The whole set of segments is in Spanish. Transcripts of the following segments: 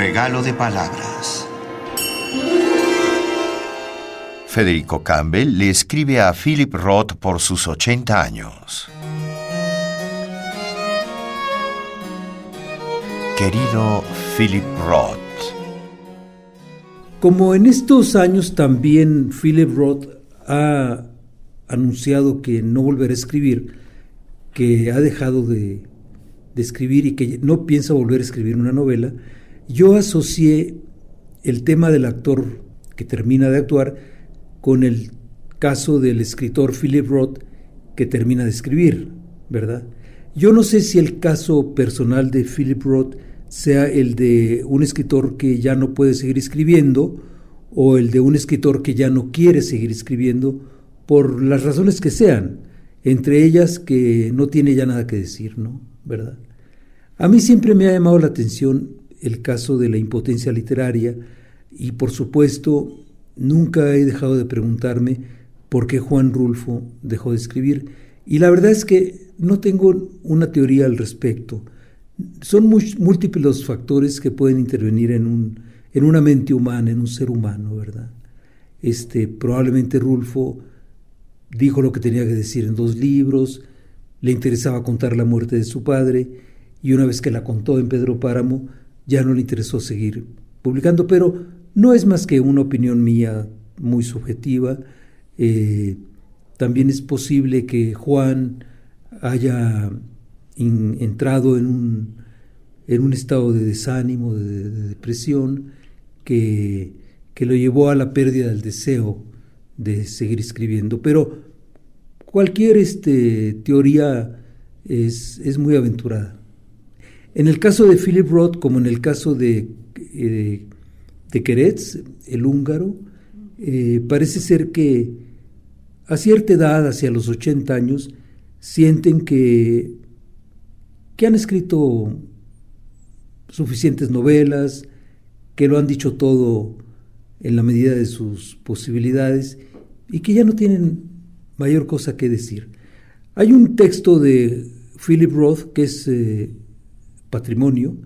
regalo de palabras. Federico Campbell le escribe a Philip Roth por sus 80 años. Querido Philip Roth, Como en estos años también Philip Roth ha anunciado que no volverá a escribir, que ha dejado de, de escribir y que no piensa volver a escribir una novela, yo asocié el tema del actor que termina de actuar con el caso del escritor Philip Roth que termina de escribir, ¿verdad? Yo no sé si el caso personal de Philip Roth sea el de un escritor que ya no puede seguir escribiendo o el de un escritor que ya no quiere seguir escribiendo por las razones que sean, entre ellas que no tiene ya nada que decir, ¿no? ¿Verdad? A mí siempre me ha llamado la atención el caso de la impotencia literaria y por supuesto nunca he dejado de preguntarme por qué Juan Rulfo dejó de escribir y la verdad es que no tengo una teoría al respecto. Son múltiples los factores que pueden intervenir en, un, en una mente humana, en un ser humano, ¿verdad? Este, probablemente Rulfo dijo lo que tenía que decir en dos libros, le interesaba contar la muerte de su padre y una vez que la contó en Pedro Páramo ya no le interesó seguir publicando, pero no es más que una opinión mía muy subjetiva. Eh, también es posible que Juan haya entrado en un, en un estado de desánimo, de, depresión, que, que, lo llevó a la pérdida del deseo de seguir escribiendo. Pero cualquier este, teoría es, es, muy aventurada. En el caso de Philip Roth, como en el caso de, eh, de Keretz, el húngaro, eh, parece ser que a cierta edad, hacia los 80 años, sienten que, que han escrito suficientes novelas, que lo han dicho todo en la medida de sus posibilidades y que ya no tienen mayor cosa que decir. Hay un texto de Philip Roth que es eh, Patrimonio,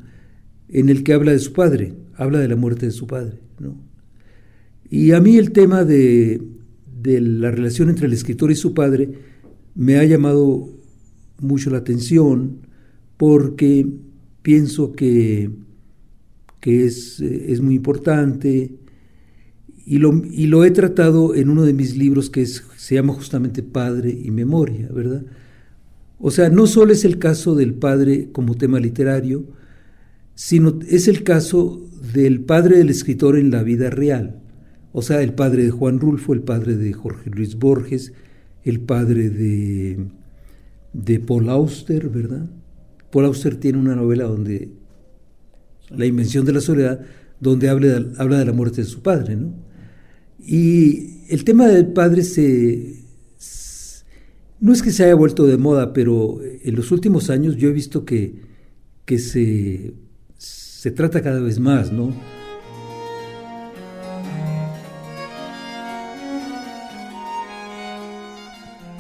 en el que habla de su padre, habla de la muerte de su padre. ¿no? Y a mí el tema de, la relación entre el escritor y su padre me ha llamado mucho la atención porque pienso que, es, muy importante y lo, he tratado en uno de mis libros que se llama justamente Padre y Memoria, ¿verdad? O sea, no solo es el caso del padre como tema literario, sino es el caso del padre del escritor en la vida real. O sea, el padre de Juan Rulfo, el padre de Jorge Luis Borges, el padre de, de Paul Auster, ¿verdad? Paul Auster tiene una novela donde, La invención de la soledad, donde habla de, habla de la muerte de su padre, ¿no? Y el tema del padre se, no es que se haya vuelto de moda, pero en los últimos años yo he visto que, que se, se trata cada vez más, ¿no?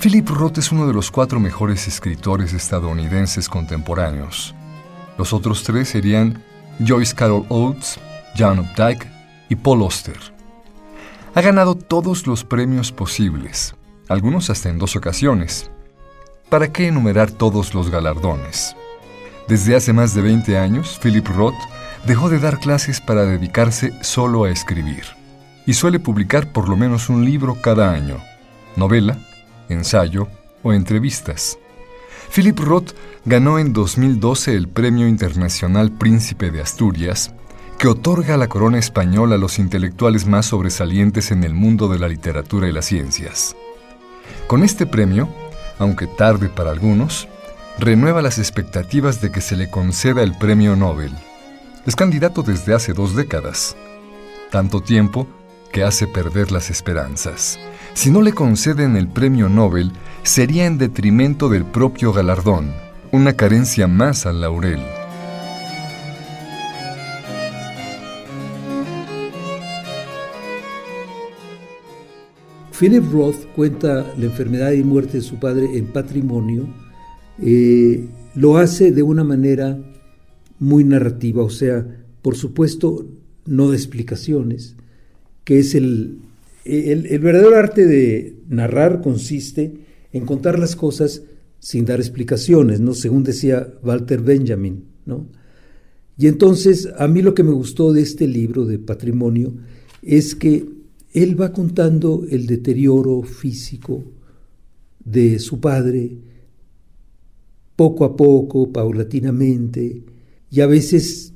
Philip Roth es uno de los cuatro mejores escritores estadounidenses contemporáneos. Los otros tres serían Joyce Carol Oates, John Updike y Paul Auster. Ha ganado todos los premios posibles, algunos hasta en dos ocasiones. ¿Para qué enumerar todos los galardones? Desde hace más de 20 años, Philip Roth dejó de dar clases para dedicarse solo a escribir, y suele publicar por lo menos un libro cada año, novela, ensayo o entrevistas. Philip Roth ganó en 2012 el Premio Internacional Príncipe de Asturias, que otorga la corona española a los intelectuales más sobresalientes en el mundo de la literatura y las ciencias. Con este premio, aunque tarde para algunos, renueva las expectativas de que se le conceda el premio Nobel. Es candidato desde hace dos décadas, tanto tiempo que hace perder las esperanzas. Si no le conceden el premio Nobel, sería en detrimento del propio galardón, una carencia más al laurel. Philip Roth cuenta la enfermedad y muerte de su padre en patrimonio. Eh, lo hace de una manera muy narrativa, o sea, por supuesto, no de explicaciones, que es el, el, verdadero arte de narrar consiste en contar las cosas sin dar explicaciones, ¿no? Según decía Walter Benjamin, ¿no? Y entonces, a mí lo que me gustó de este libro de patrimonio es que él va contando el deterioro físico de su padre, poco a poco, paulatinamente, y a veces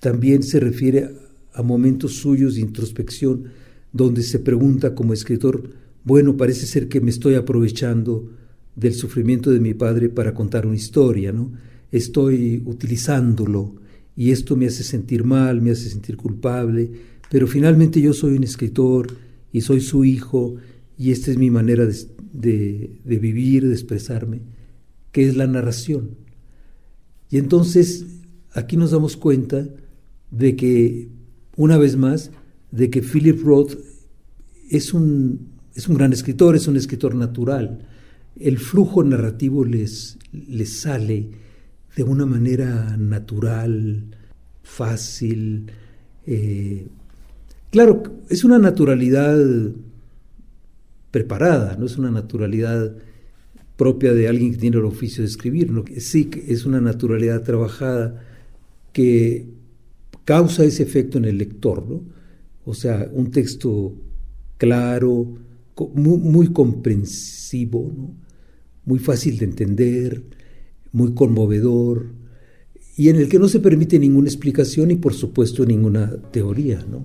también se refiere a momentos suyos de introspección, donde se pregunta como escritor, bueno, parece ser que me estoy aprovechando del sufrimiento de mi padre para contar una historia, ¿no? Estoy utilizándolo y esto me hace sentir mal, me hace sentir culpable, pero finalmente yo soy un escritor y soy su hijo y esta es mi manera de, de vivir, de expresarme que es la narración. Y entonces aquí nos damos cuenta de que, una vez más, de que Philip Roth es un, es un gran escritor, es un escritor natural. El flujo narrativo les, les sale de una manera natural, fácil. Eh, claro, es una naturalidad preparada, no es una naturalidad propia de alguien que tiene el oficio de escribir, ¿no? sí es una naturalidad trabajada que causa ese efecto en el lector, ¿no? o sea, un texto claro, muy, muy comprensivo, ¿no? muy fácil de entender, muy conmovedor, y en el que no se permite ninguna explicación y por supuesto ninguna teoría. ¿no?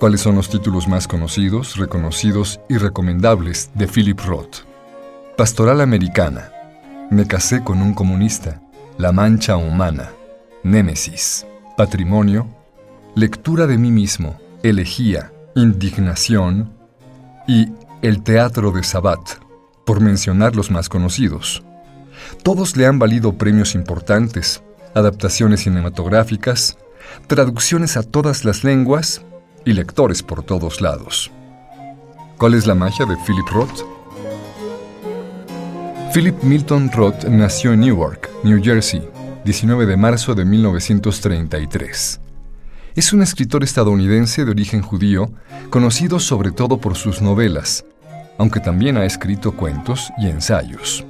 ¿Cuáles son los títulos más conocidos, reconocidos y recomendables de Philip Roth? Pastoral Americana. Me casé con un comunista. La Mancha Humana. Némesis. Patrimonio. Lectura de mí mismo. Elegía. Indignación. Y El Teatro de Sabat, por mencionar los más conocidos. Todos le han valido premios importantes, adaptaciones cinematográficas, traducciones a todas las lenguas y lectores por todos lados. ¿Cuál es la magia de Philip Roth? Philip Milton Roth nació en Newark, New Jersey, 19 de marzo de 1933. Es un escritor estadounidense de origen judío, conocido sobre todo por sus novelas, aunque también ha escrito cuentos y ensayos.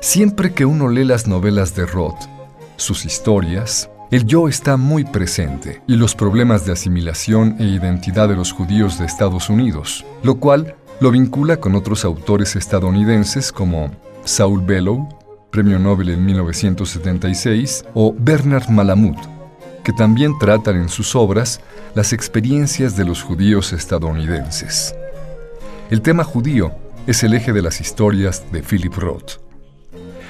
Siempre que uno lee las novelas de Roth, sus historias, el yo está muy presente y los problemas de asimilación e identidad de los judíos de Estados Unidos, lo cual lo vincula con otros autores estadounidenses como Saul Bellow, Premio Nobel en 1976, o Bernard Malamud, que también tratan en sus obras las experiencias de los judíos estadounidenses. El tema judío es el eje de las historias de Philip Roth.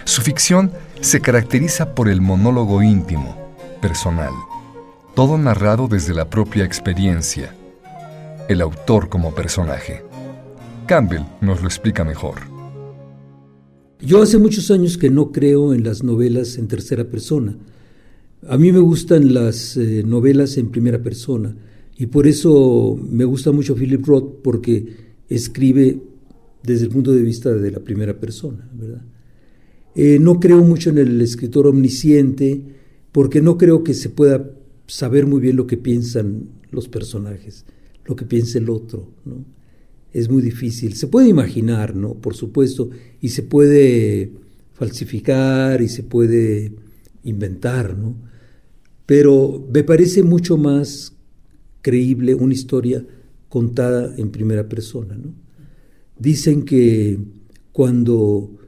Su ficción se caracteriza por el monólogo íntimo, personal, todo narrado desde la propia experiencia, el autor como personaje. Campbell nos lo explica mejor. Yo hace muchos años que no creo en las novelas en tercera persona. A mí me gustan las eh, novelas en primera persona y por eso me gusta mucho Philip Roth porque escribe desde el punto de vista de la primera persona, ¿verdad? Eh, no creo mucho en el escritor omnisciente, porque no creo que se pueda saber muy bien lo que piensan los personajes, lo que piensa el otro, ¿no? Es muy difícil. Se puede imaginar, ¿no? Por supuesto, y se puede falsificar y se puede inventar, ¿no? Pero me parece mucho más creíble una historia contada en primera persona, ¿no? Dicen que cuando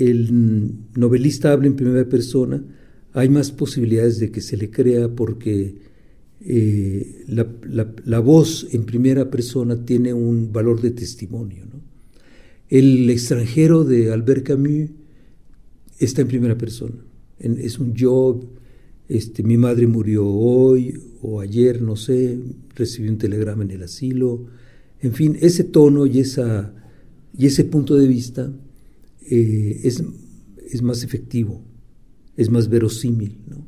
el novelista habla en primera persona, hay más posibilidades de que se le crea porque eh, la, voz en primera persona tiene un valor de testimonio. El extranjero de Albert Camus está en primera persona. es un yo, este, mi madre murió hoy o ayer, no sé, recibí un telegrama en el asilo. En fin, ese tono y, esa, y ese punto de vista eh, es, es más efectivo es más verosímil. ¿no?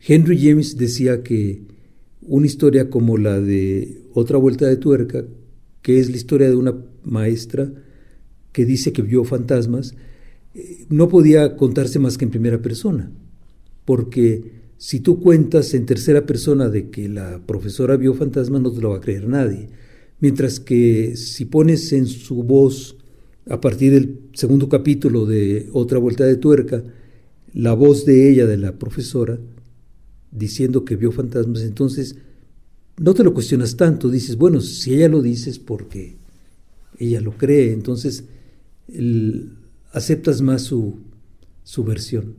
Henry James decía que una historia como la de Otra Vuelta de Tuerca, que es la historia de una maestra que dice que vio fantasmas, eh, no podía contarse más que en primera persona, porque si tú cuentas en tercera persona de que la profesora vio fantasmas, no te lo va a creer nadie. Mientras que si pones en su voz, a partir del segundo capítulo de Otra Vuelta de Tuerca, la voz de ella, de la profesora, diciendo que vio fantasmas, entonces no te lo cuestionas tanto, dices, bueno, si ella lo dice es porque ella lo cree, entonces aceptas más su, su versión.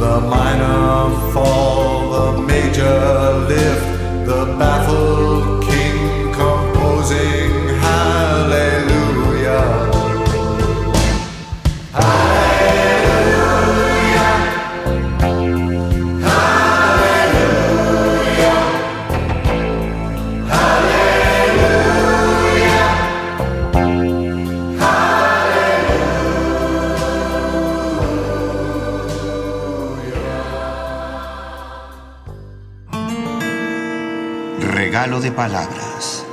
The minor fall, the major Regalo de palabras.